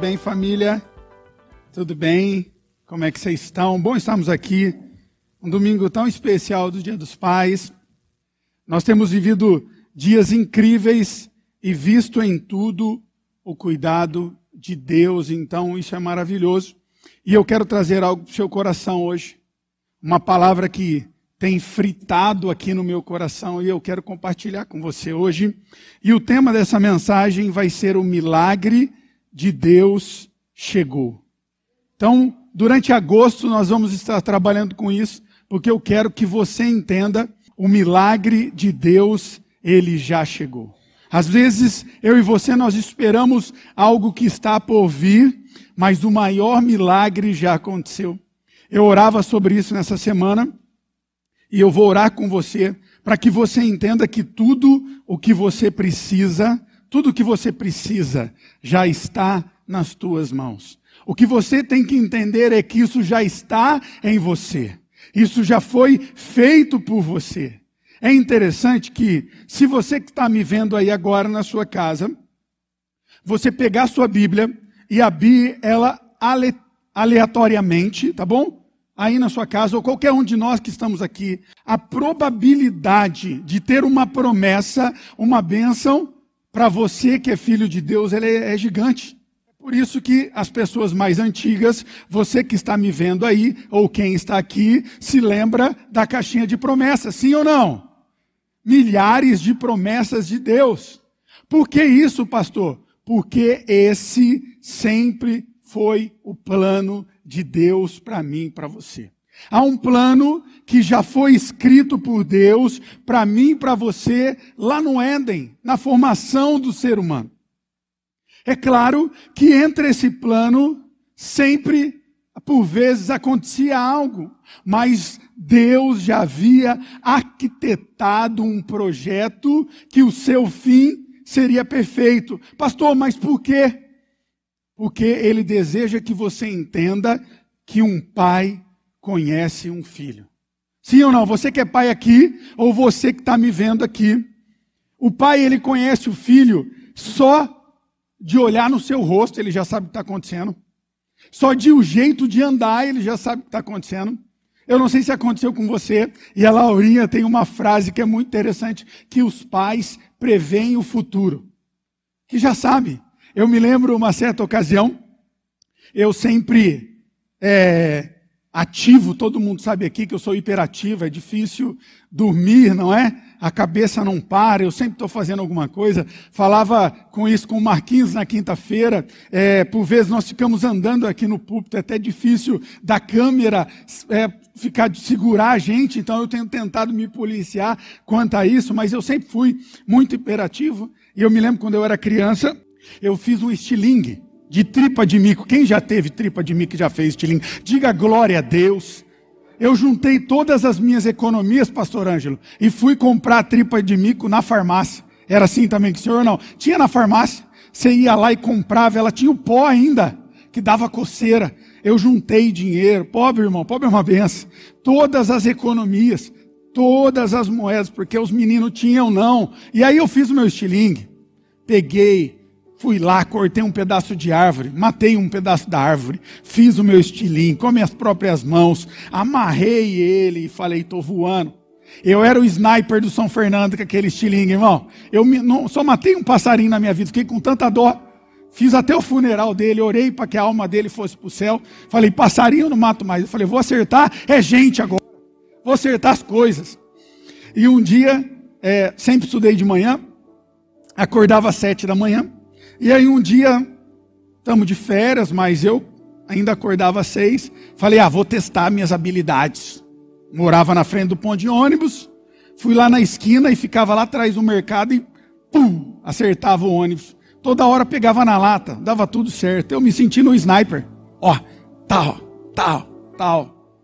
bem, família? Tudo bem? Como é que vocês estão? Bom estarmos aqui, um domingo tão especial do Dia dos Pais. Nós temos vivido dias incríveis e visto em tudo o cuidado de Deus, então isso é maravilhoso. E eu quero trazer algo para o seu coração hoje, uma palavra que tem fritado aqui no meu coração e eu quero compartilhar com você hoje. E o tema dessa mensagem vai ser o milagre de Deus chegou. Então, durante agosto nós vamos estar trabalhando com isso, porque eu quero que você entenda o milagre de Deus, ele já chegou. Às vezes, eu e você nós esperamos algo que está por vir, mas o maior milagre já aconteceu. Eu orava sobre isso nessa semana e eu vou orar com você para que você entenda que tudo o que você precisa, tudo o que você precisa já está nas tuas mãos. O que você tem que entender é que isso já está em você. Isso já foi feito por você. É interessante que, se você que está me vendo aí agora na sua casa, você pegar sua Bíblia e abrir ela aleatoriamente, tá bom? aí na sua casa, ou qualquer um de nós que estamos aqui, a probabilidade de ter uma promessa, uma bênção, para você que é filho de Deus, ela é, é gigante. Por isso que as pessoas mais antigas, você que está me vendo aí, ou quem está aqui, se lembra da caixinha de promessas, sim ou não? Milhares de promessas de Deus. Por que isso, pastor? Porque esse sempre foi o plano de Deus para mim para você. Há um plano que já foi escrito por Deus para mim e para você lá no Éden, na formação do ser humano. É claro que entre esse plano sempre, por vezes, acontecia algo, mas Deus já havia arquitetado um projeto que o seu fim seria perfeito. Pastor, mas por quê? porque ele deseja que você entenda que um pai conhece um filho. Sim ou não? Você que é pai aqui, ou você que está me vendo aqui, o pai ele conhece o filho só de olhar no seu rosto, ele já sabe o que está acontecendo. Só de o jeito de andar, ele já sabe o que está acontecendo. Eu não sei se aconteceu com você, e a Laurinha tem uma frase que é muito interessante, que os pais preveem o futuro. Que já sabe. Eu me lembro uma certa ocasião, eu sempre é, ativo, todo mundo sabe aqui que eu sou hiperativo, é difícil dormir, não é? A cabeça não para, eu sempre estou fazendo alguma coisa. Falava com isso com o Marquinhos na quinta-feira, é, por vezes nós ficamos andando aqui no púlpito, é até difícil da câmera é, ficar de segurar a gente, então eu tenho tentado me policiar quanto a isso, mas eu sempre fui muito hiperativo. E eu me lembro quando eu era criança, eu fiz um estilingue de tripa de mico. Quem já teve tripa de mico e já fez estilingue? Diga glória a Deus. Eu juntei todas as minhas economias, pastor Ângelo, e fui comprar tripa de mico na farmácia. Era assim também que o senhor não? Tinha na farmácia. Você ia lá e comprava, ela tinha o pó ainda, que dava coceira. Eu juntei dinheiro, pobre irmão, pobre é uma benção. Todas as economias, todas as moedas, porque os meninos tinham não. E aí eu fiz o meu estilingue. Peguei Fui lá, cortei um pedaço de árvore, matei um pedaço da árvore, fiz o meu estilinho com minhas próprias mãos, amarrei ele e falei, estou voando. Eu era o sniper do São Fernando com aquele estilingue, irmão. Eu me, não, só matei um passarinho na minha vida, fiquei com tanta dó. Fiz até o funeral dele, orei para que a alma dele fosse para o céu. Falei, passarinho eu não mato mais. Eu falei, vou acertar, é gente agora. Vou acertar as coisas. E um dia, é, sempre estudei de manhã, acordava às sete da manhã, e aí um dia, estamos de férias, mas eu ainda acordava às seis. Falei, ah, vou testar minhas habilidades. Morava na frente do ponto de ônibus. Fui lá na esquina e ficava lá atrás do mercado e pum, acertava o ônibus. Toda hora pegava na lata, dava tudo certo. Eu me senti no sniper. Ó, tal, tal, tal.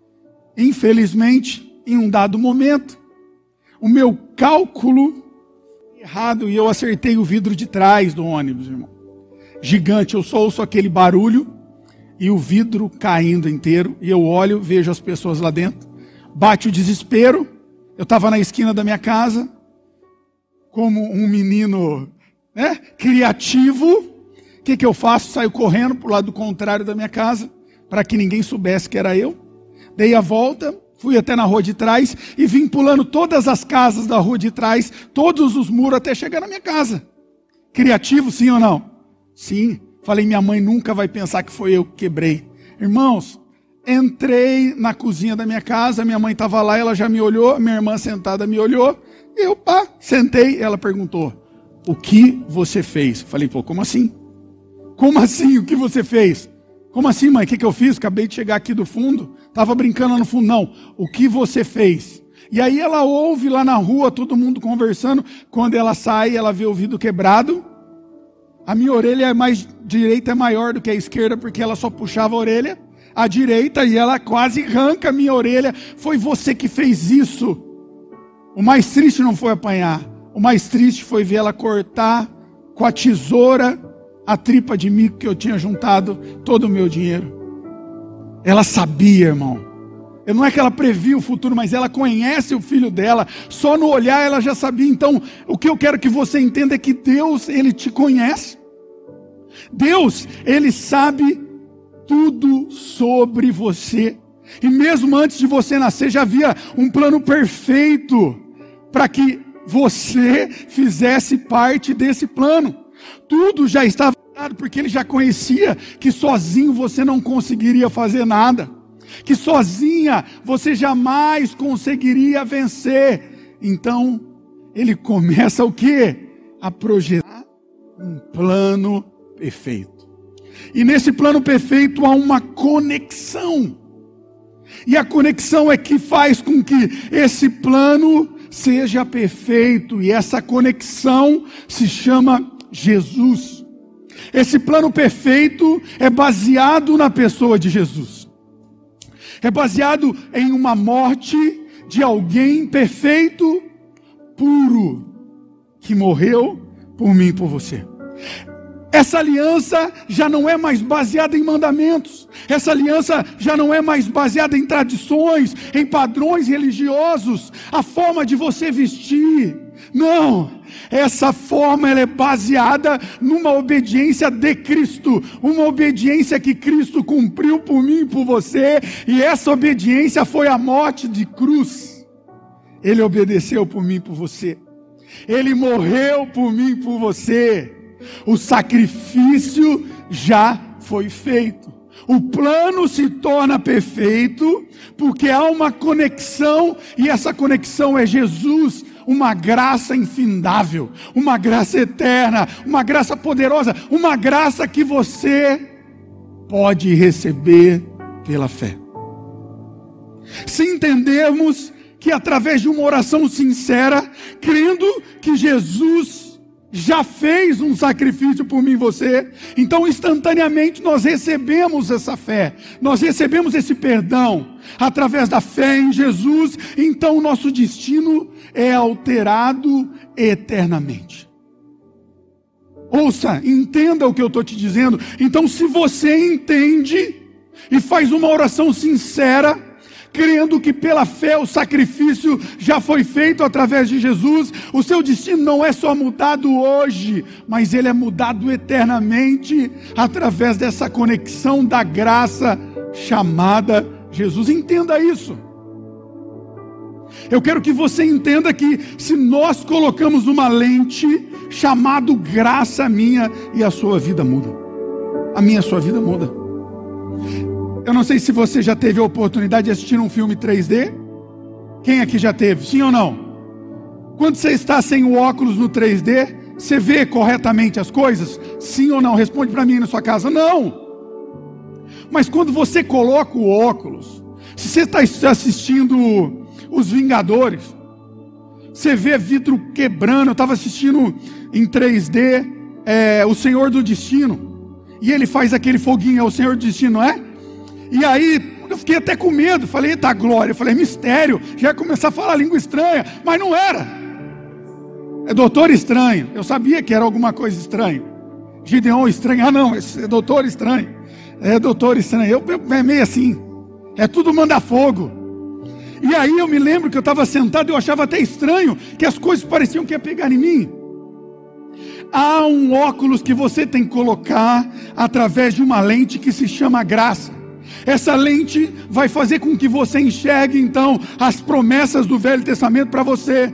Infelizmente, em um dado momento, o meu cálculo errado e eu acertei o vidro de trás do ônibus, irmão. Gigante, eu só ouço aquele barulho e o vidro caindo inteiro. E eu olho, vejo as pessoas lá dentro. Bate o desespero. Eu estava na esquina da minha casa, como um menino né, criativo. que, que eu faço? Saio correndo para o lado contrário da minha casa, para que ninguém soubesse que era eu. Dei a volta, fui até na rua de trás e vim pulando todas as casas da rua de trás, todos os muros até chegar na minha casa. Criativo, sim ou não? Sim. Falei, minha mãe nunca vai pensar que foi eu que quebrei. Irmãos, entrei na cozinha da minha casa, minha mãe estava lá, ela já me olhou, minha irmã sentada me olhou, eu, pá, sentei, ela perguntou, o que você fez? Falei, pô, como assim? Como assim, o que você fez? Como assim, mãe, o que, eu fiz? Acabei de chegar aqui do fundo, estava brincando no fundo. Não, o que você fez? E aí ela ouve lá na rua, todo mundo conversando, quando ela sai, ela vê o vidro quebrado, a minha orelha é mais direita é maior do que a esquerda, porque ela só puxava a orelha à direita e ela quase arranca a minha orelha. Foi você que fez isso. O mais triste não foi apanhar. O mais triste foi ver ela cortar com a tesoura a tripa de mico que eu tinha juntado todo o meu dinheiro. Ela sabia, irmão. Não é que ela previa o futuro, mas ela conhece o filho dela. Só no olhar ela já sabia. Então, o que eu quero que você entenda é que Deus, ele te conhece. Deus, ele sabe tudo sobre você. E mesmo antes de você nascer, já havia um plano perfeito para que você fizesse parte desse plano. Tudo já estava dado, porque ele já conhecia que sozinho você não conseguiria fazer nada que sozinha você jamais conseguiria vencer. Então, ele começa o que? A projetar um plano perfeito. E nesse plano perfeito há uma conexão. E a conexão é que faz com que esse plano seja perfeito. E essa conexão se chama Jesus. Esse plano perfeito é baseado na pessoa de Jesus é baseado em uma morte de alguém perfeito, puro, que morreu por mim e por você. Essa aliança já não é mais baseada em mandamentos. Essa aliança já não é mais baseada em tradições, em padrões religiosos, a forma de você vestir. Não, essa forma ela é baseada numa obediência de Cristo, uma obediência que Cristo cumpriu por mim e por você, e essa obediência foi a morte de cruz. Ele obedeceu por mim e por você. Ele morreu por mim e por você. O sacrifício já foi feito. O plano se torna perfeito porque há uma conexão e essa conexão é Jesus uma graça infindável, uma graça eterna, uma graça poderosa, uma graça que você pode receber pela fé. Se entendermos que através de uma oração sincera, crendo que Jesus já fez um sacrifício por mim e você, então instantaneamente nós recebemos essa fé, nós recebemos esse perdão através da fé em Jesus, então o nosso destino é alterado eternamente. Ouça, entenda o que eu estou te dizendo. Então, se você entende e faz uma oração sincera, crendo que pela fé o sacrifício já foi feito através de Jesus, o seu destino não é só mudado hoje, mas ele é mudado eternamente através dessa conexão da graça chamada Jesus. Entenda isso. Eu quero que você entenda que se nós colocamos uma lente chamado graça minha e a sua vida muda. A minha a sua vida muda. Eu não sei se você já teve a oportunidade de assistir um filme 3D. Quem aqui já teve? Sim ou não? Quando você está sem o óculos no 3D, você vê corretamente as coisas? Sim ou não? Responde para mim na sua casa. Não. Mas quando você coloca o óculos, se você está assistindo Os Vingadores, você vê vidro quebrando. Eu estava assistindo em 3D é, O Senhor do Destino. E ele faz aquele foguinho, é o Senhor do Destino, não é? E aí eu fiquei até com medo. Falei, eita glória. Eu falei, mistério. Já ia começar a falar língua estranha. Mas não era. É doutor estranho. Eu sabia que era alguma coisa estranha. Gideon estranho. Ah, não. É doutor estranho. É doutor estranho. Eu, eu é meio assim. É tudo manda fogo. E aí eu me lembro que eu estava sentado e eu achava até estranho que as coisas pareciam que ia pegar em mim. Há um óculos que você tem que colocar através de uma lente que se chama graça. Essa lente vai fazer com que você enxergue então as promessas do Velho Testamento para você.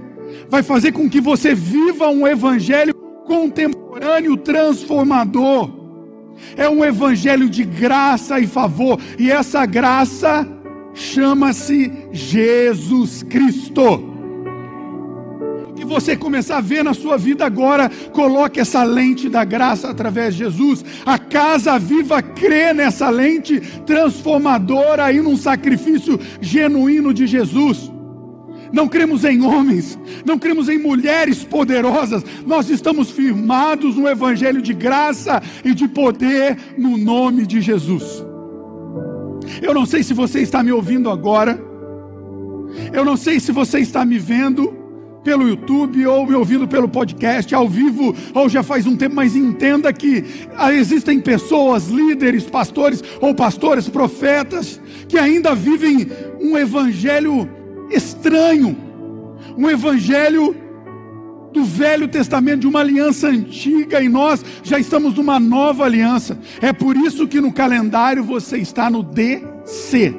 Vai fazer com que você viva um evangelho contemporâneo transformador. É um evangelho de graça e favor, e essa graça chama-se Jesus Cristo você começar a ver na sua vida agora, coloque essa lente da graça através de Jesus. A casa viva crê nessa lente transformadora aí num sacrifício genuíno de Jesus. Não cremos em homens, não cremos em mulheres poderosas, nós estamos firmados no Evangelho de graça e de poder no nome de Jesus. Eu não sei se você está me ouvindo agora, eu não sei se você está me vendo, pelo YouTube ou me ouvindo pelo podcast, ao vivo, ou já faz um tempo, mas entenda que existem pessoas, líderes, pastores ou pastores, profetas, que ainda vivem um evangelho estranho, um evangelho do Velho Testamento, de uma aliança antiga, e nós já estamos numa nova aliança. É por isso que no calendário você está no DC.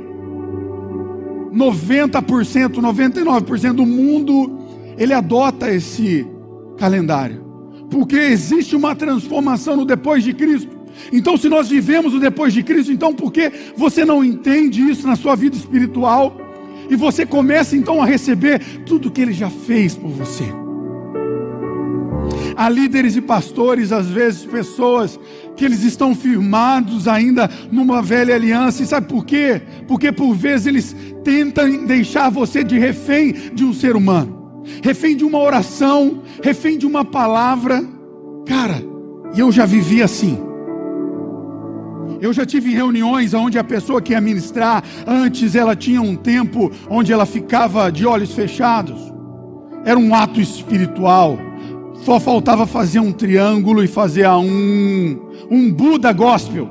90%, 99% do mundo ele adota esse calendário. Porque existe uma transformação no depois de Cristo. Então, se nós vivemos o depois de Cristo, então por que você não entende isso na sua vida espiritual? E você começa então a receber tudo que ele já fez por você. Há líderes e pastores, às vezes pessoas que eles estão firmados ainda numa velha aliança. E sabe por quê? Porque por vezes eles tentam deixar você de refém de um ser humano refém de uma oração, refém de uma palavra. Cara, e eu já vivi assim. Eu já tive reuniões onde a pessoa que ia ministrar, antes ela tinha um tempo onde ela ficava de olhos fechados. Era um ato espiritual. Só faltava fazer um triângulo e fazer um, um Buda gospel.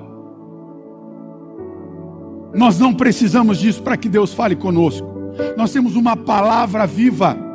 Nós não precisamos disso para que Deus fale conosco. Nós temos uma palavra viva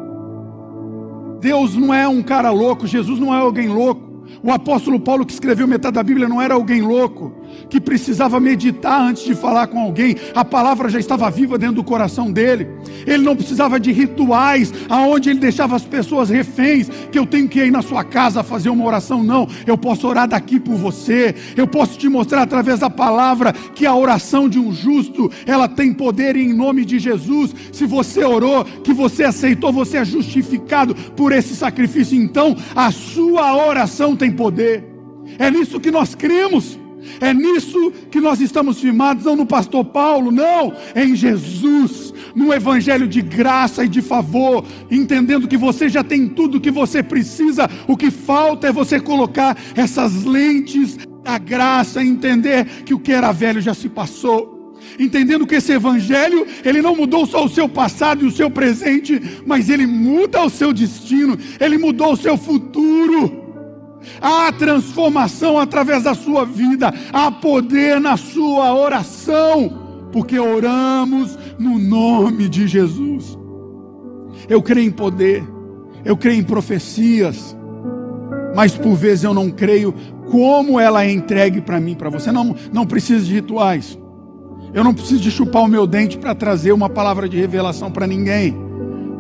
Deus não é um cara louco, Jesus não é alguém louco. O apóstolo Paulo, que escreveu metade da Bíblia, não era alguém louco, que precisava meditar antes de falar com alguém, a palavra já estava viva dentro do coração dele. Ele não precisava de rituais, aonde ele deixava as pessoas reféns, que eu tenho que ir na sua casa fazer uma oração. Não, eu posso orar daqui por você, eu posso te mostrar através da palavra que a oração de um justo, ela tem poder em nome de Jesus. Se você orou, que você aceitou, você é justificado por esse sacrifício, então a sua oração tem poder. É nisso que nós cremos. É nisso que nós estamos firmados, não no pastor Paulo, não, é em Jesus, no evangelho de graça e de favor, entendendo que você já tem tudo o que você precisa, o que falta é você colocar essas lentes da graça, entender que o que era velho já se passou. Entendendo que esse evangelho, ele não mudou só o seu passado e o seu presente, mas ele muda o seu destino, ele mudou o seu futuro. Há transformação através da sua vida, há poder na sua oração, porque oramos no nome de Jesus. Eu creio em poder, eu creio em profecias, mas por vezes eu não creio como ela é entregue para mim, para você. Não, não precisa de rituais. Eu não preciso de chupar o meu dente para trazer uma palavra de revelação para ninguém,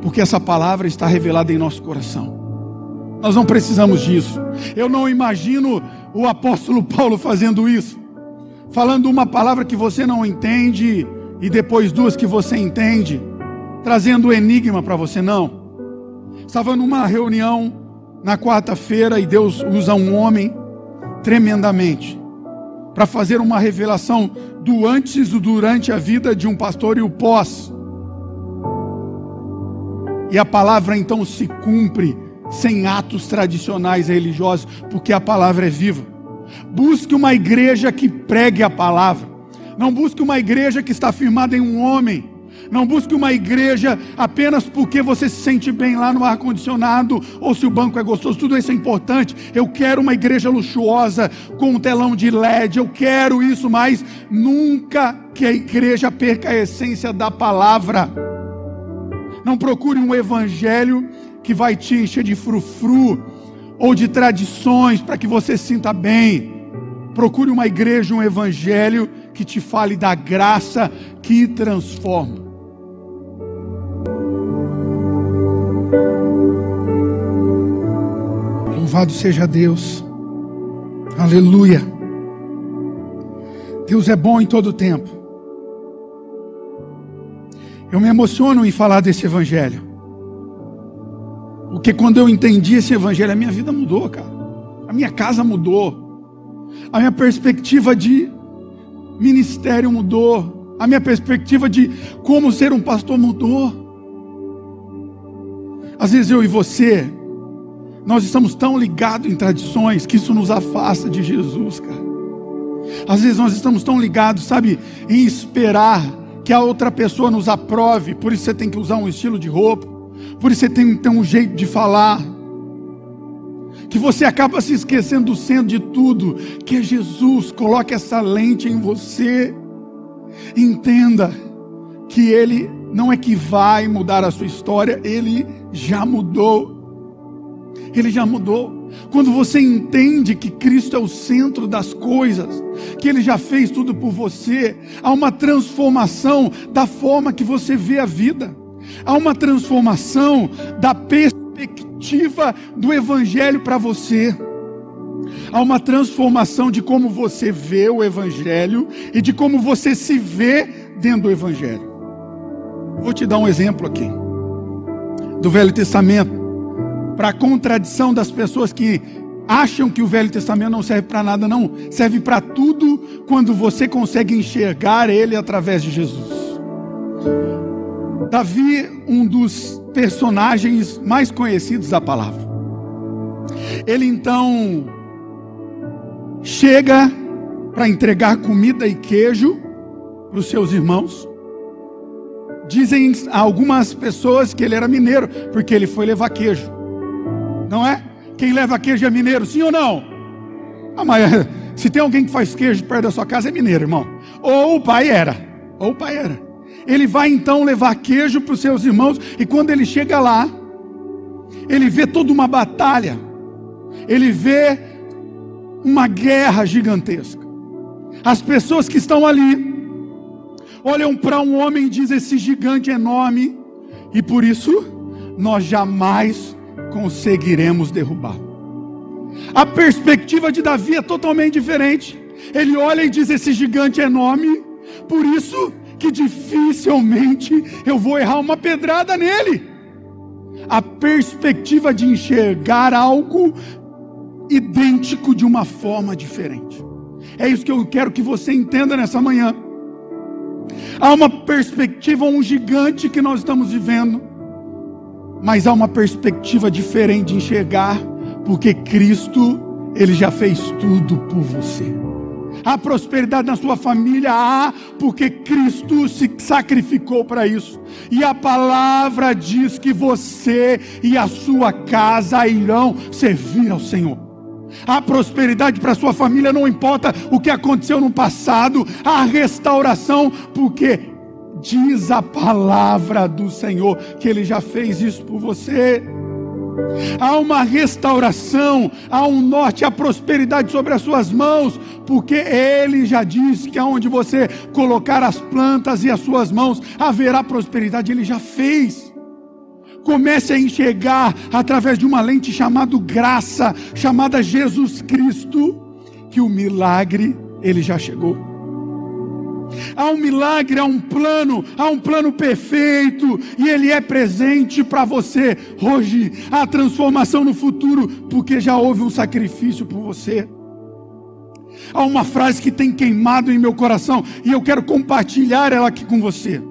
porque essa palavra está revelada em nosso coração. Nós não precisamos disso. Eu não imagino o apóstolo Paulo fazendo isso, falando uma palavra que você não entende e depois duas que você entende, trazendo enigma para você. Não. Estava numa reunião na quarta-feira e Deus usa um homem tremendamente para fazer uma revelação do antes e durante a vida de um pastor e o pós. E a palavra então se cumpre sem atos tradicionais religiosos, porque a palavra é viva. Busque uma igreja que pregue a palavra. Não busque uma igreja que está firmada em um homem. Não busque uma igreja apenas porque você se sente bem lá no ar-condicionado ou se o banco é gostoso. Tudo isso é importante. Eu quero uma igreja luxuosa com um telão de LED. Eu quero isso, mas nunca que a igreja perca a essência da palavra. Não procure um evangelho que vai te encher de frufru, ou de tradições para que você se sinta bem. Procure uma igreja, um evangelho que te fale da graça que transforma. Louvado seja Deus. Aleluia. Deus é bom em todo tempo. Eu me emociono em falar desse evangelho. Porque quando eu entendi esse evangelho, a minha vida mudou, cara. A minha casa mudou. A minha perspectiva de ministério mudou. A minha perspectiva de como ser um pastor mudou. Às vezes eu e você, nós estamos tão ligados em tradições que isso nos afasta de Jesus, cara. Às vezes nós estamos tão ligados, sabe, em esperar que a outra pessoa nos aprove, por isso você tem que usar um estilo de roupa, por isso você tem ter um jeito de falar, que você acaba se esquecendo do centro de tudo, que é Jesus. Coloque essa lente em você, entenda que Ele não é que vai mudar a sua história, Ele já mudou. Ele já mudou. Quando você entende que Cristo é o centro das coisas, que Ele já fez tudo por você, há uma transformação da forma que você vê a vida, há uma transformação da perspectiva do Evangelho para você, há uma transformação de como você vê o Evangelho e de como você se vê dentro do Evangelho. Vou te dar um exemplo aqui do Velho Testamento, para a contradição das pessoas que acham que o Velho Testamento não serve para nada, não, serve para tudo quando você consegue enxergar ele através de Jesus. Davi, um dos personagens mais conhecidos da palavra. Ele então chega para entregar comida e queijo para os seus irmãos. Dizem algumas pessoas que ele era mineiro, porque ele foi levar queijo. Não é? Quem leva queijo é mineiro, sim ou não? Ah, mas se tem alguém que faz queijo perto da sua casa, é mineiro, irmão. Ou o pai era. Ou o pai era. Ele vai então levar queijo para os seus irmãos, e quando ele chega lá, ele vê toda uma batalha, ele vê uma guerra gigantesca. As pessoas que estão ali olham para um homem e dizem: Esse gigante é enorme, e por isso nós jamais conseguiremos derrubá-lo. A perspectiva de Davi é totalmente diferente. Ele olha e diz: Esse gigante é enorme, por isso que dificilmente eu vou errar uma pedrada nele. A perspectiva de enxergar algo idêntico de uma forma diferente. É isso que eu quero que você entenda nessa manhã. Há uma perspectiva, um gigante que nós estamos vivendo, mas há uma perspectiva diferente de enxergar, porque Cristo, Ele já fez tudo por você. Há prosperidade na sua família, há, porque Cristo se sacrificou para isso. E a palavra diz que você e a sua casa irão servir ao Senhor. Há prosperidade para sua família, não importa o que aconteceu no passado, há restauração, porque diz a palavra do Senhor que Ele já fez isso por você. Há uma restauração, há um norte, há prosperidade sobre as suas mãos, porque Ele já disse que aonde você colocar as plantas e as suas mãos haverá prosperidade, Ele já fez. Comece a enxergar através de uma lente chamada graça, chamada Jesus Cristo, que o milagre ele já chegou. Há um milagre, há um plano, há um plano perfeito, e ele é presente para você hoje. Há transformação no futuro, porque já houve um sacrifício por você. Há uma frase que tem queimado em meu coração, e eu quero compartilhar ela aqui com você.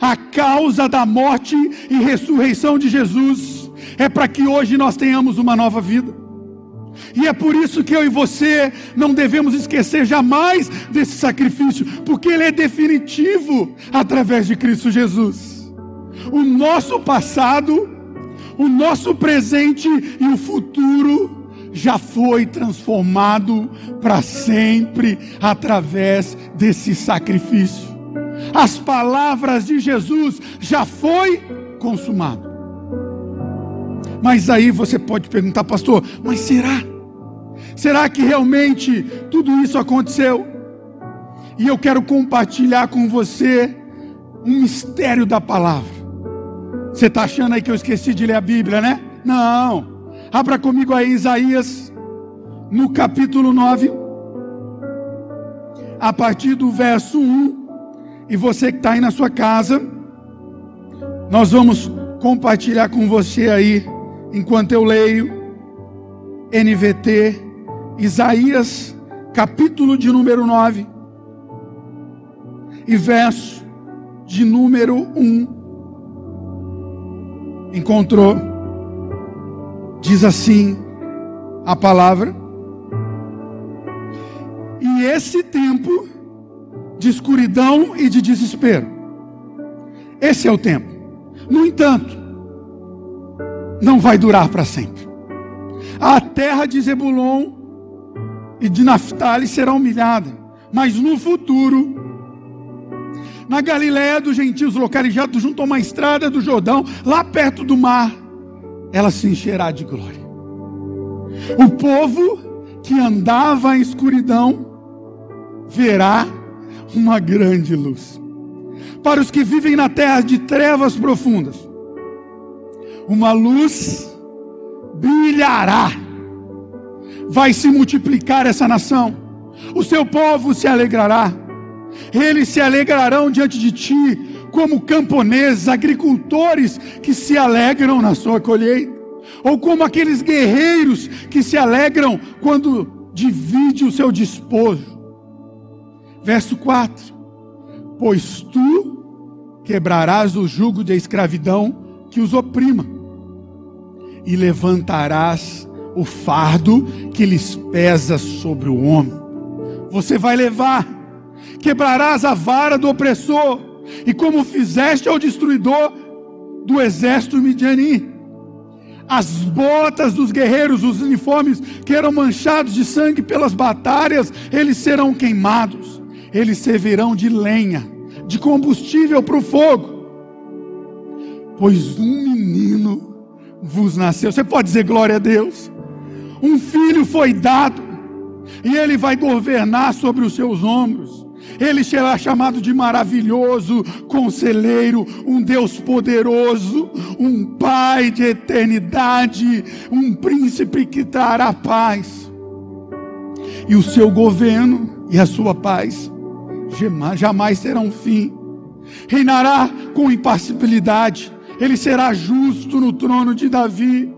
A causa da morte e ressurreição de Jesus é para que hoje nós tenhamos uma nova vida. E é por isso que eu e você não devemos esquecer jamais desse sacrifício, porque ele é definitivo através de Cristo Jesus. O nosso passado, o nosso presente e o futuro já foi transformado para sempre através desse sacrifício. As palavras de Jesus já foi consumado. Mas aí você pode perguntar, pastor, mas será? Será que realmente tudo isso aconteceu? E eu quero compartilhar com você um mistério da palavra. Você está achando aí que eu esqueci de ler a Bíblia, né? Não. Abra comigo aí Isaías, no capítulo 9, a partir do verso 1. E você que está aí na sua casa, nós vamos compartilhar com você aí, enquanto eu leio, NVT, Isaías, capítulo de número 9, e verso de número 1 encontrou, diz assim a palavra, e esse tempo de escuridão e de desespero, esse é o tempo. No entanto, não vai durar para sempre. A terra de Zebulon e de Naftali será humilhada, mas no futuro na Galiléia dos gentios, localizado junto a uma estrada do Jordão, lá perto do mar, ela se encherá de glória. O povo que andava em escuridão verá uma grande luz. Para os que vivem na terra de trevas profundas, uma luz brilhará. Vai se multiplicar essa nação. O seu povo se alegrará eles se alegrarão diante de ti, como camponeses, agricultores que se alegram na sua colheita, ou como aqueles guerreiros que se alegram quando divide o seu despojo. Verso 4: Pois tu quebrarás o jugo da escravidão que os oprima, e levantarás o fardo que lhes pesa sobre o homem. Você vai levar quebrarás a vara do opressor, e como fizeste ao destruidor do exército midiani. As botas dos guerreiros, os uniformes que eram manchados de sangue pelas batalhas, eles serão queimados, eles servirão de lenha, de combustível para o fogo. Pois um menino vos nasceu. Você pode dizer glória a Deus? Um filho foi dado, e ele vai governar sobre os seus ombros ele será chamado de maravilhoso, conselheiro, um Deus poderoso, um Pai de eternidade, um príncipe que trará paz. E o seu governo e a sua paz jamais terão fim. Reinará com impassibilidade. Ele será justo no trono de Davi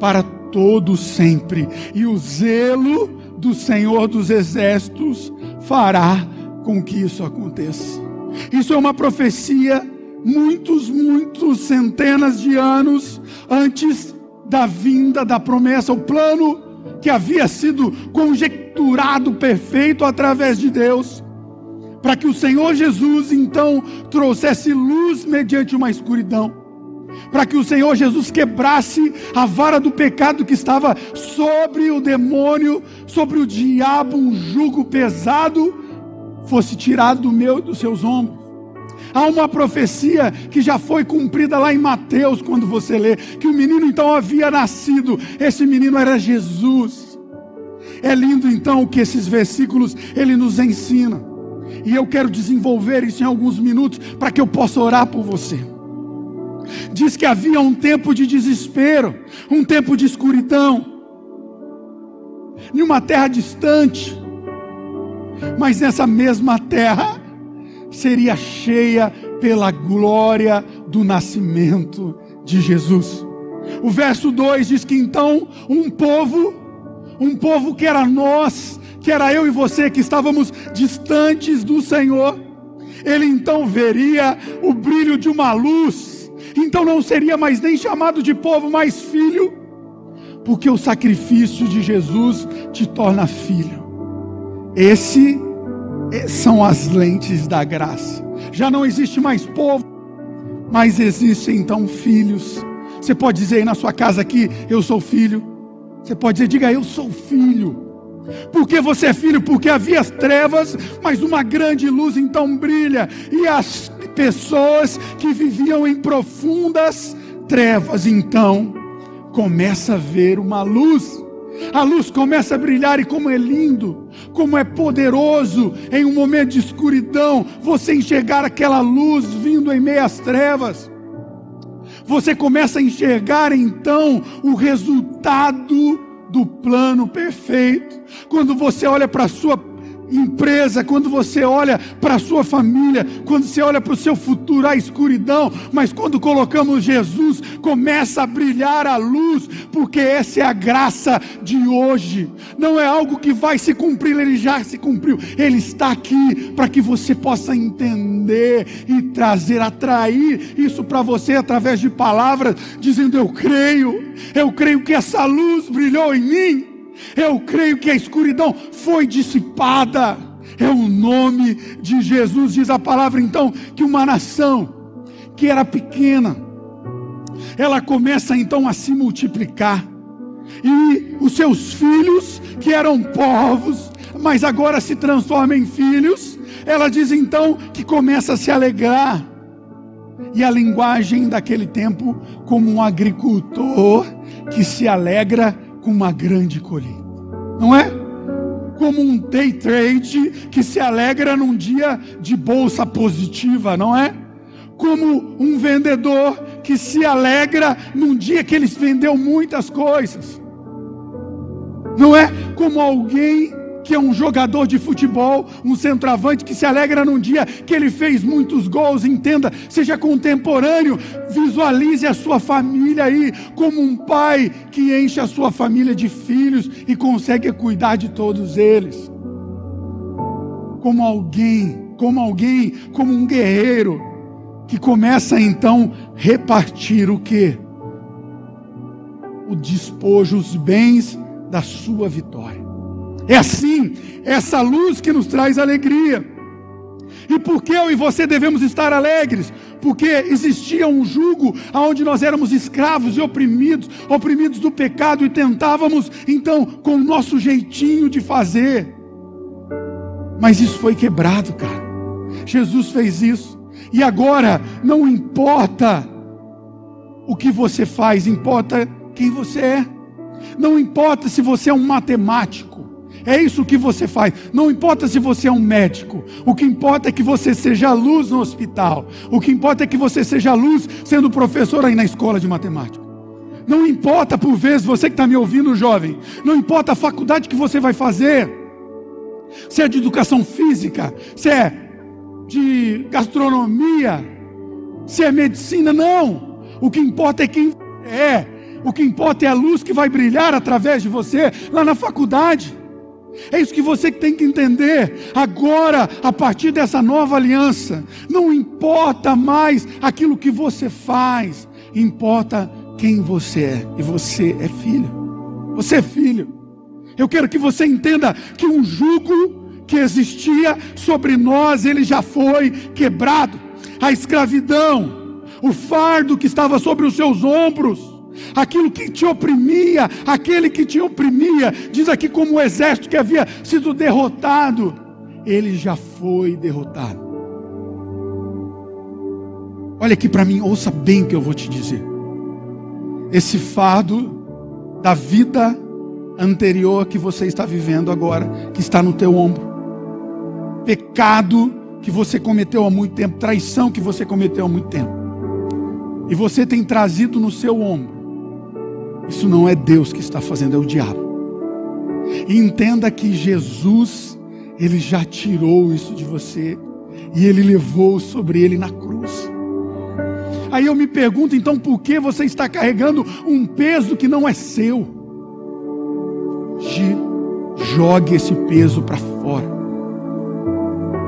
para todo sempre. E o zelo do Senhor dos exércitos fará com que isso aconteça. Isso é uma profecia muitos, muitos centenas de anos antes da vinda da promessa, o plano que havia sido conjecturado perfeito através de Deus, para que o Senhor Jesus então trouxesse luz mediante uma escuridão, para que o Senhor Jesus quebrasse a vara do pecado que estava sobre o demônio, sobre o diabo, um jugo pesado fosse tirado do meu dos seus ombros. Há uma profecia que já foi cumprida lá em Mateus, quando você lê, que o menino então havia nascido. Esse menino era Jesus. É lindo então o que esses versículos ele nos ensina. E eu quero desenvolver isso em alguns minutos para que eu possa orar por você. Diz que havia um tempo de desespero, um tempo de escuridão, em uma terra distante mas nessa mesma terra seria cheia pela glória do nascimento de Jesus. O verso 2 diz que então um povo, um povo que era nós, que era eu e você que estávamos distantes do Senhor, ele então veria o brilho de uma luz, então não seria mais nem chamado de povo, mas filho, porque o sacrifício de Jesus te torna filho. Esse eh, são as lentes da graça. Já não existe mais povo, mas existem então filhos. Você pode dizer aí na sua casa aqui, eu sou filho. Você pode dizer, diga eu sou filho. Porque você é filho, porque havia as trevas, mas uma grande luz então brilha. E as pessoas que viviam em profundas trevas então começa a ver uma luz. A luz começa a brilhar e como é lindo, como é poderoso em um momento de escuridão, você enxergar aquela luz vindo em meio às trevas. Você começa a enxergar então o resultado do plano perfeito. Quando você olha para a sua empresa, quando você olha para a sua família, quando você olha para o seu futuro, a escuridão, mas quando colocamos Jesus, começa a brilhar a luz, porque essa é a graça de hoje. Não é algo que vai se cumprir, ele já se cumpriu. Ele está aqui para que você possa entender e trazer, atrair isso para você através de palavras, dizendo: Eu creio, eu creio que essa luz brilhou em mim. Eu creio que a escuridão foi dissipada. É o nome de Jesus, diz a palavra então, que uma nação que era pequena, ela começa então a se multiplicar. E os seus filhos, que eram povos, mas agora se transformam em filhos, ela diz então que começa a se alegrar. E a linguagem daquele tempo, como um agricultor que se alegra com uma grande colheita. Não é? Como um day trade que se alegra num dia de bolsa positiva, não é? Como um vendedor que se alegra num dia que ele vendeu muitas coisas. Não é? Como alguém que é um jogador de futebol, um centroavante que se alegra num dia que ele fez muitos gols, entenda, seja contemporâneo, visualize a sua família aí como um pai que enche a sua família de filhos e consegue cuidar de todos eles. Como alguém, como alguém, como um guerreiro que começa então repartir o que? O despojo, os bens da sua vitória. É assim, essa luz que nos traz alegria. E por que eu e você devemos estar alegres? Porque existia um jugo onde nós éramos escravos e oprimidos, oprimidos do pecado e tentávamos, então, com o nosso jeitinho de fazer. Mas isso foi quebrado, cara. Jesus fez isso. E agora, não importa o que você faz, importa quem você é. Não importa se você é um matemático. É isso que você faz. Não importa se você é um médico. O que importa é que você seja luz no hospital. O que importa é que você seja luz sendo professor aí na escola de matemática. Não importa, por vezes, você que está me ouvindo, jovem. Não importa a faculdade que você vai fazer. Se é de educação física, se é de gastronomia, se é medicina, não. O que importa é quem é. O que importa é a luz que vai brilhar através de você lá na faculdade. É isso que você tem que entender. Agora, a partir dessa nova aliança, não importa mais aquilo que você faz, importa quem você é. E você é filho. Você é filho. Eu quero que você entenda que um jugo que existia sobre nós, ele já foi quebrado. A escravidão, o fardo que estava sobre os seus ombros, aquilo que te oprimia, aquele que te oprimia, diz aqui como o exército que havia sido derrotado, ele já foi derrotado. Olha aqui para mim, ouça bem o que eu vou te dizer. Esse fardo da vida anterior que você está vivendo agora, que está no teu ombro. Pecado que você cometeu há muito tempo, traição que você cometeu há muito tempo. E você tem trazido no seu ombro isso não é Deus que está fazendo, é o diabo. Entenda que Jesus, ele já tirou isso de você e ele levou sobre ele na cruz. Aí eu me pergunto, então, por que você está carregando um peso que não é seu? Jogue esse peso para fora.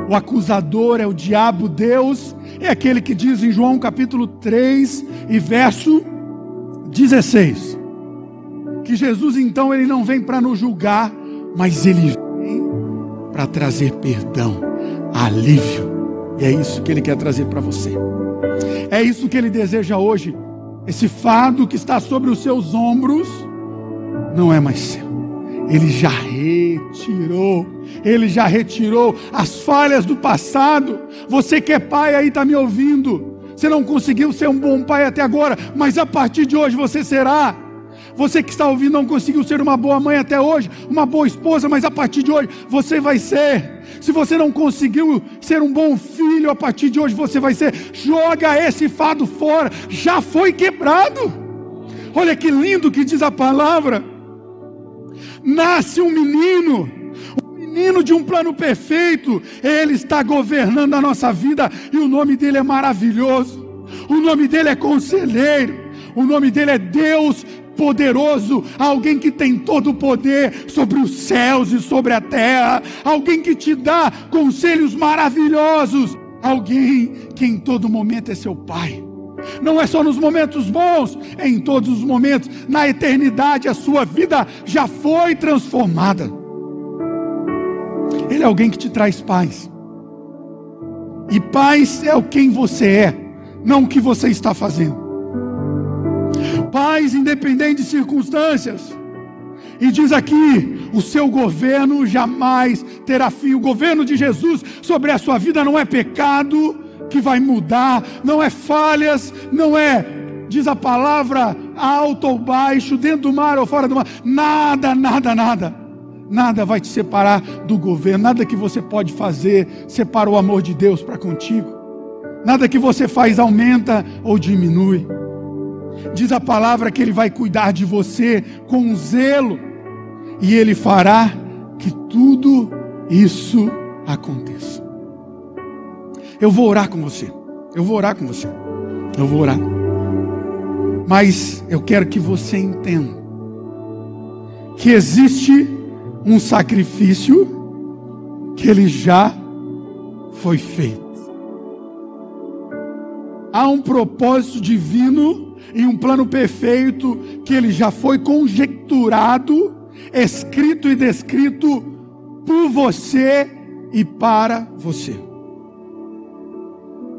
O acusador é o diabo, Deus é aquele que diz em João capítulo 3 e verso 16 que Jesus então ele não vem para nos julgar, mas ele vem para trazer perdão, alívio. E é isso que ele quer trazer para você. É isso que ele deseja hoje. Esse fardo que está sobre os seus ombros não é mais seu. Ele já retirou. Ele já retirou as falhas do passado. Você que é pai aí está me ouvindo. Você não conseguiu ser um bom pai até agora, mas a partir de hoje você será. Você que está ouvindo não conseguiu ser uma boa mãe até hoje, uma boa esposa, mas a partir de hoje você vai ser. Se você não conseguiu ser um bom filho, a partir de hoje você vai ser. Joga esse fado fora, já foi quebrado. Olha que lindo que diz a palavra. Nasce um menino, um menino de um plano perfeito. Ele está governando a nossa vida e o nome dele é maravilhoso. O nome dele é conselheiro. O nome dele é Deus poderoso, alguém que tem todo o poder sobre os céus e sobre a terra, alguém que te dá conselhos maravilhosos, alguém que em todo momento é seu pai. Não é só nos momentos bons, é em todos os momentos, na eternidade a sua vida já foi transformada. Ele é alguém que te traz paz. E paz é o quem você é, não o que você está fazendo paz independente de circunstâncias. E diz aqui: o seu governo jamais terá fim. O governo de Jesus sobre a sua vida não é pecado que vai mudar, não é falhas, não é, diz a palavra, alto ou baixo, dentro do mar ou fora do mar. Nada, nada, nada. Nada vai te separar do governo, nada que você pode fazer separa o amor de Deus para contigo. Nada que você faz aumenta ou diminui. Diz a palavra que Ele vai cuidar de você com zelo, e Ele fará que tudo isso aconteça. Eu vou orar com você, eu vou orar com você, eu vou orar. Mas eu quero que você entenda que existe um sacrifício que ele já foi feito. Há um propósito divino em um plano perfeito que ele já foi conjecturado, escrito e descrito por você e para você.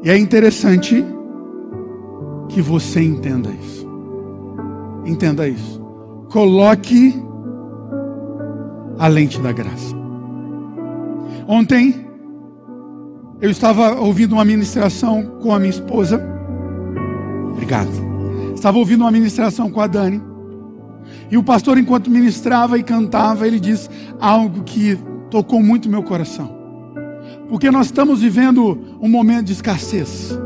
E é interessante que você entenda isso. Entenda isso. Coloque a lente da graça. Ontem eu estava ouvindo uma ministração com a minha esposa. Obrigado. Estava ouvindo uma ministração com a Dani. E o pastor, enquanto ministrava e cantava, ele disse algo que tocou muito meu coração. Porque nós estamos vivendo um momento de escassez.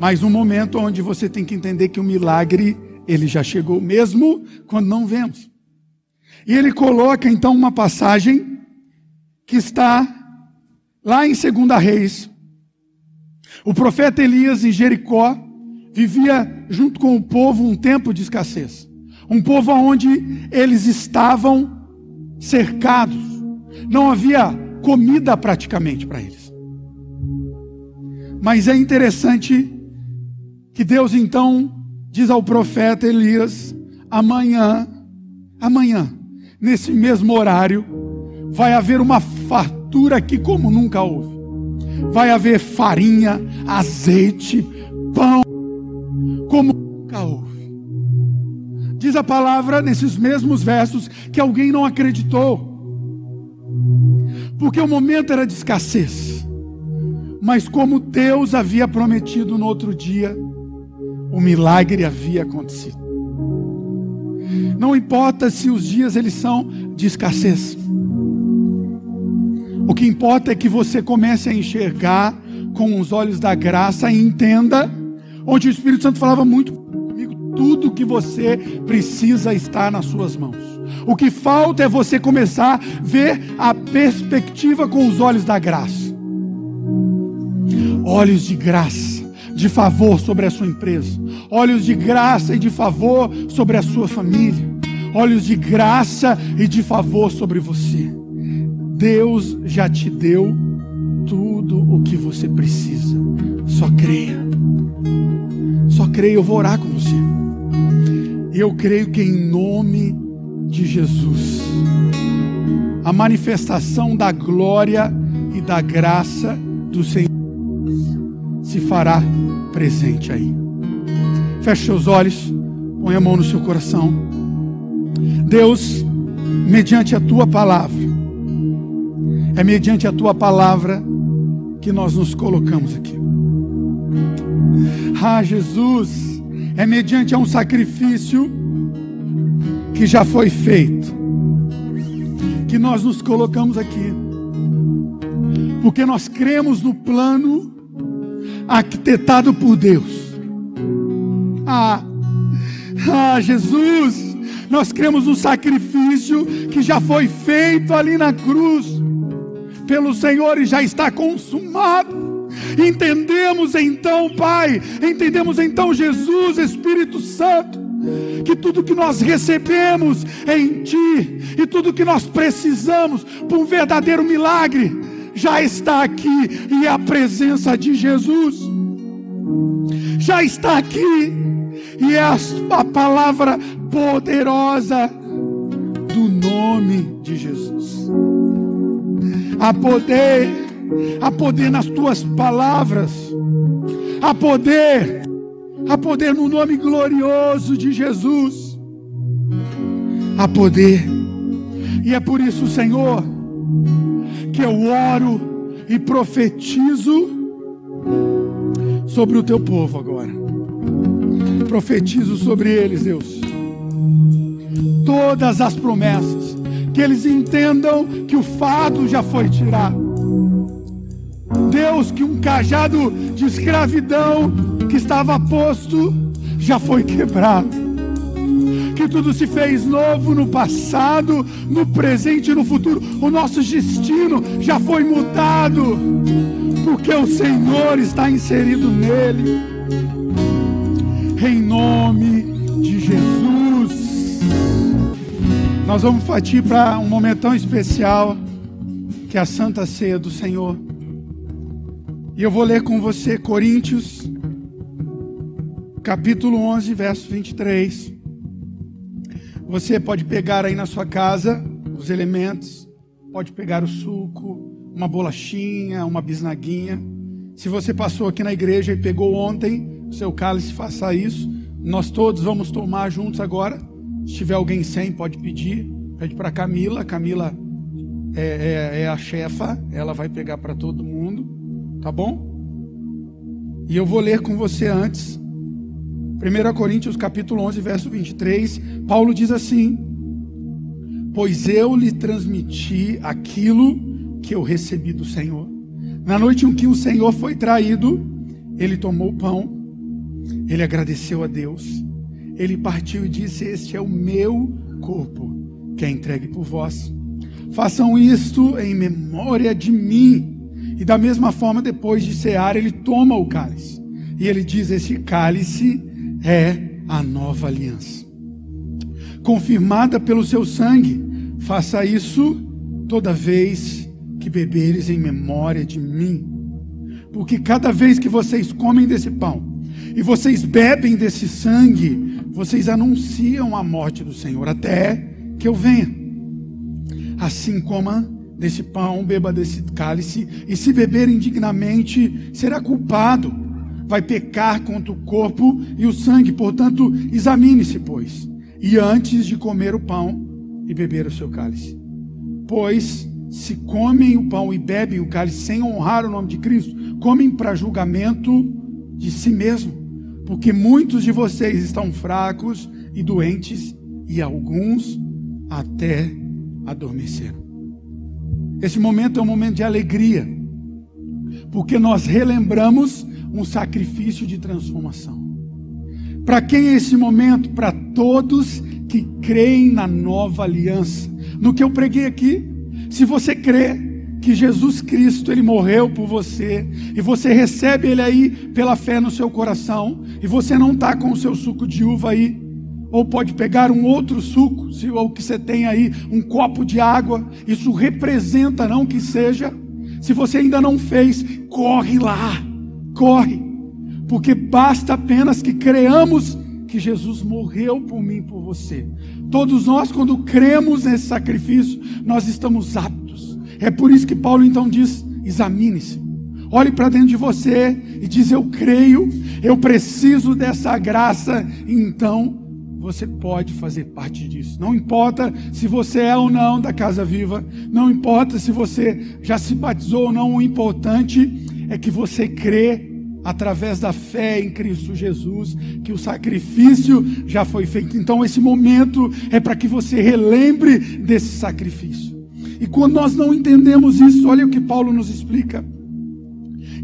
Mas um momento onde você tem que entender que o milagre, ele já chegou, mesmo quando não vemos. E ele coloca então uma passagem que está lá em 2 Reis. O profeta Elias em Jericó, vivia junto com o povo um tempo de escassez. Um povo onde eles estavam cercados. Não havia comida praticamente para eles. Mas é interessante que Deus então diz ao profeta Elias: amanhã, amanhã, nesse mesmo horário, vai haver uma fartura aqui como nunca houve. Vai haver farinha, azeite, pão como nunca houve. Diz a palavra nesses mesmos versos que alguém não acreditou, porque o momento era de escassez, mas como Deus havia prometido no outro dia, o milagre havia acontecido. Não importa se os dias eles são de escassez. O que importa é que você comece a enxergar com os olhos da graça e entenda onde o Espírito Santo falava muito comigo, tudo que você precisa estar nas suas mãos. O que falta é você começar a ver a perspectiva com os olhos da graça. Olhos de graça, de favor sobre a sua empresa. Olhos de graça e de favor sobre a sua família. Olhos de graça e de favor sobre você. Deus já te deu tudo o que você precisa. Só creia. Só creia, eu vou orar com você. Eu creio que em nome de Jesus, a manifestação da glória e da graça do Senhor se fará presente aí. Feche seus olhos, põe a mão no seu coração. Deus, mediante a tua palavra, é mediante a tua palavra que nós nos colocamos aqui. Ah, Jesus, é mediante a um sacrifício que já foi feito que nós nos colocamos aqui. Porque nós cremos no plano arquitetado por Deus. Ah, ah, Jesus, nós cremos no sacrifício que já foi feito ali na cruz pelo Senhor e já está consumado. Entendemos então, Pai, entendemos então, Jesus, Espírito Santo, que tudo que nós recebemos em Ti e tudo que nós precisamos para um verdadeiro milagre já está aqui e é a presença de Jesus já está aqui e é a, a palavra poderosa do nome de Jesus. A poder, a poder nas tuas palavras, a poder Há poder no nome glorioso de Jesus. Há poder. E é por isso, Senhor, que eu oro e profetizo sobre o teu povo agora. Profetizo sobre eles, Deus. Todas as promessas, que eles entendam que o fado já foi tirado. Deus, que um cajado de escravidão que estava posto já foi quebrado. Que tudo se fez novo no passado, no presente e no futuro. O nosso destino já foi mudado, porque o Senhor está inserido nele. Em nome de Jesus. Nós vamos partir para um momento tão especial que é a Santa Ceia do Senhor. E eu vou ler com você Coríntios capítulo 11, verso 23. Você pode pegar aí na sua casa os elementos, pode pegar o suco, uma bolachinha, uma bisnaguinha. Se você passou aqui na igreja e pegou ontem o seu cálice, faça isso. Nós todos vamos tomar juntos agora. Se tiver alguém sem, pode pedir. Pede para Camila. Camila é, é, é a chefa, ela vai pegar para todo mundo, tá bom? E eu vou ler com você antes 1 Coríntios capítulo 11, verso 23, Paulo diz assim: Pois eu lhe transmiti aquilo que eu recebi do Senhor. Na noite em que o Senhor foi traído, ele tomou o pão, ele agradeceu a Deus, ele partiu e disse: Este é o meu corpo, que é entregue por vós. Façam isto em memória de mim. E da mesma forma, depois de cear, ele toma o cálice. E ele diz: Este cálice é a nova aliança. Confirmada pelo seu sangue, faça isso toda vez que beberes em memória de mim. Porque cada vez que vocês comem desse pão e vocês bebem desse sangue, vocês anunciam a morte do Senhor até que eu venha. Assim coma desse pão, beba desse cálice, e se beber indignamente, será culpado vai pecar contra o corpo e o sangue. Portanto, examine-se, pois, e antes de comer o pão e beber o seu cálice. Pois, se comem o pão e bebem o cálice sem honrar o nome de Cristo, comem para julgamento de si mesmo, porque muitos de vocês estão fracos e doentes, e alguns até adormeceram. Esse momento é um momento de alegria, porque nós relembramos um sacrifício de transformação. Para quem é esse momento? Para todos que creem na nova aliança. No que eu preguei aqui, se você crê que Jesus Cristo ele morreu por você e você recebe ele aí pela fé no seu coração e você não está com o seu suco de uva aí ou pode pegar um outro suco, se ou que você tem aí um copo de água, isso representa não que seja. Se você ainda não fez, corre lá corre, porque basta apenas que creamos que Jesus morreu por mim por você. Todos nós, quando cremos nesse sacrifício, nós estamos aptos. É por isso que Paulo então diz: examine-se. Olhe para dentro de você e diz: Eu creio, eu preciso dessa graça. Então, você pode fazer parte disso. Não importa se você é ou não da casa viva, não importa se você já se batizou ou não, o importante é que você crê através da fé em Cristo Jesus, que o sacrifício já foi feito. Então, esse momento é para que você relembre desse sacrifício. E quando nós não entendemos isso, olha o que Paulo nos explica: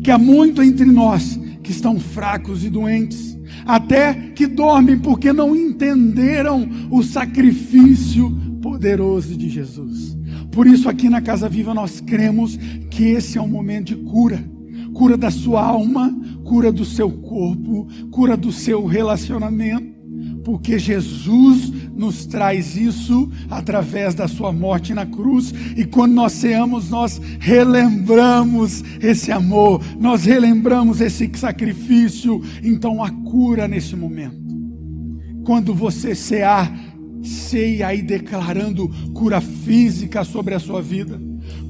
que há muito entre nós que estão fracos e doentes, até que dormem porque não entenderam o sacrifício poderoso de Jesus. Por isso, aqui na Casa Viva, nós cremos que esse é um momento de cura cura da sua alma, cura do seu corpo, cura do seu relacionamento, porque Jesus nos traz isso através da sua morte na cruz, e quando nós ceamos, nós relembramos esse amor, nós relembramos esse sacrifício, então a cura nesse momento. Quando você cear, ceia aí declarando cura física sobre a sua vida,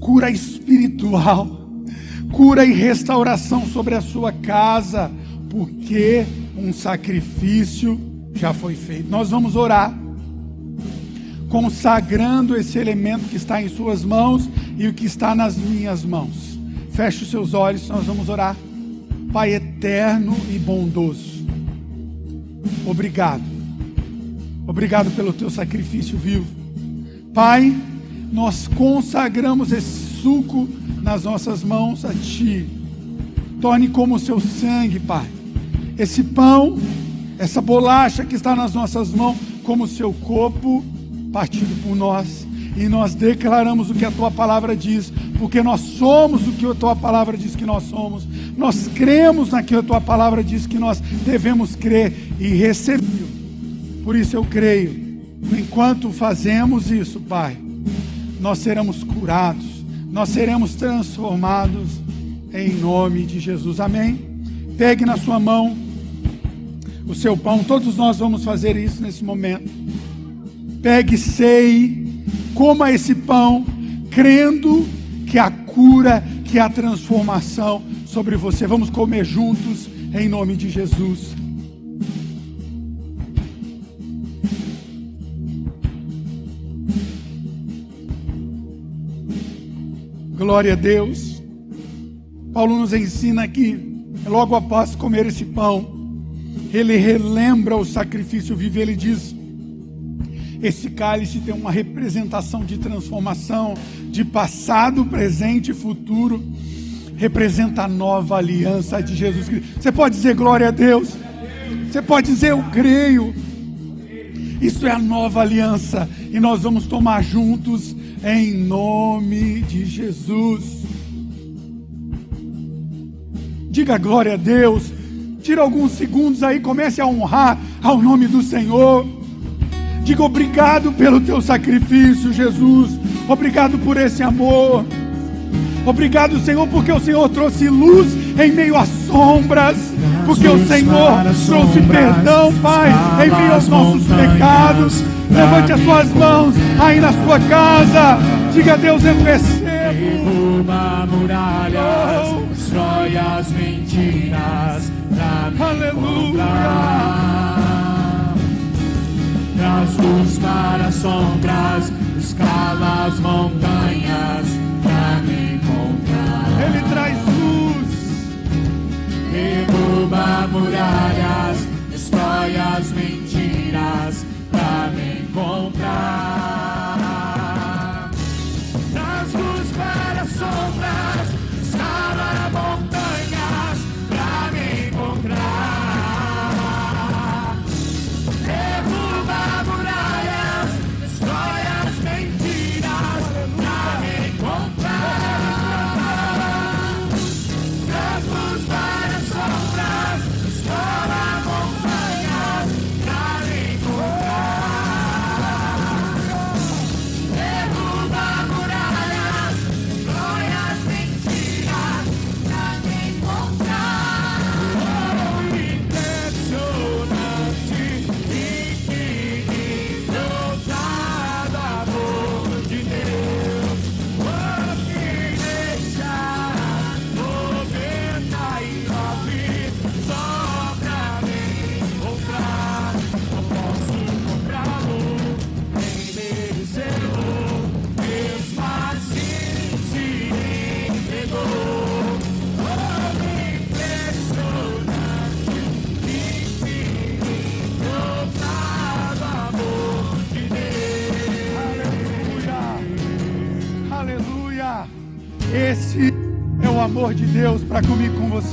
cura espiritual, cura e restauração sobre a sua casa, porque um sacrifício já foi feito. Nós vamos orar, consagrando esse elemento que está em suas mãos e o que está nas minhas mãos. Feche os seus olhos, nós vamos orar. Pai eterno e bondoso, obrigado. Obrigado pelo teu sacrifício vivo. Pai, nós consagramos esse suco nas nossas mãos a Ti. Torne como o Seu sangue, Pai. Esse pão, essa bolacha que está nas nossas mãos, como Seu corpo partido por nós. E nós declaramos o que a Tua palavra diz, porque nós somos o que a Tua palavra diz que nós somos. Nós cremos naquilo que a Tua palavra diz que nós devemos crer e receber. Por isso eu creio. Enquanto fazemos isso, Pai, nós seremos curados nós seremos transformados em nome de Jesus. Amém? Pegue na sua mão o seu pão. Todos nós vamos fazer isso nesse momento. Pegue, sei, coma esse pão, crendo que a cura, que a transformação sobre você. Vamos comer juntos em nome de Jesus. Glória a Deus. Paulo nos ensina que, logo após comer esse pão, ele relembra o sacrifício vivo. Ele diz: esse cálice tem uma representação de transformação, de passado, presente e futuro. Representa a nova aliança de Jesus Cristo. Você pode dizer glória a Deus? Você pode dizer eu creio. Isso é a nova aliança. E nós vamos tomar juntos em nome de Jesus. Diga glória a Deus. Tira alguns segundos aí, comece a honrar ao nome do Senhor. Diga obrigado pelo teu sacrifício, Jesus. Obrigado por esse amor. Obrigado, Senhor, porque o Senhor trouxe luz em meio às sombras. Porque o Senhor trouxe perdão, Pai, em meio aos nossos pecados. Levante as suas mãos aí na sua casa. Diga a Deus, eu recebo. Derruba muralhas, oh. destrói as mentiras me Aleluia. Traz luz para as sombras, escala as montanhas pra me encontrar. Ele traz luz. Derruba muralhas, destrói as mentiras pra me encontrar. Traz luz para sombras, escala montanhas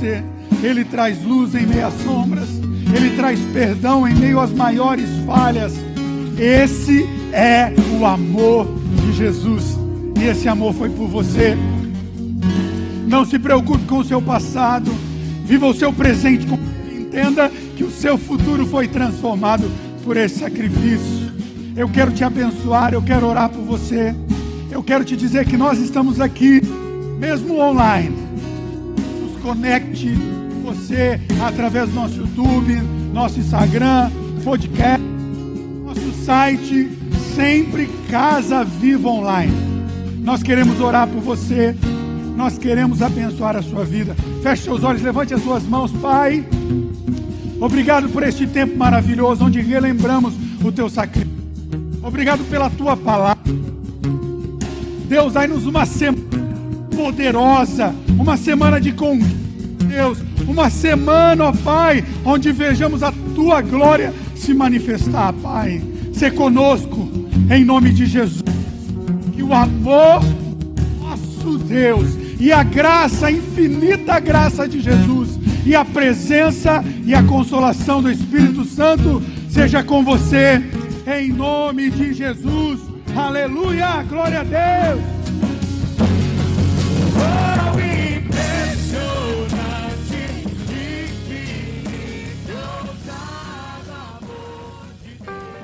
você. Ele traz luz em meio às sombras. Ele traz perdão em meio às maiores falhas. Esse é o amor de Jesus. E esse amor foi por você. Não se preocupe com o seu passado. Viva o seu presente. Entenda que o seu futuro foi transformado por esse sacrifício. Eu quero te abençoar. Eu quero orar por você. Eu quero te dizer que nós estamos aqui, mesmo online. Conecte você através do nosso YouTube, nosso Instagram, podcast, nosso site, sempre Casa Viva Online. Nós queremos orar por você, nós queremos abençoar a sua vida. Feche seus olhos, levante as suas mãos, Pai. Obrigado por este tempo maravilhoso onde relembramos o teu sacrifício. Obrigado pela tua palavra. Deus, dai-nos uma semana poderosa, uma semana de conquista, Deus, uma semana, ó Pai, onde vejamos a tua glória se manifestar, Pai. Se conosco, em nome de Jesus. Que o amor nosso Deus e a graça, a infinita graça de Jesus e a presença e a consolação do Espírito Santo seja com você, em nome de Jesus. Aleluia, glória a Deus.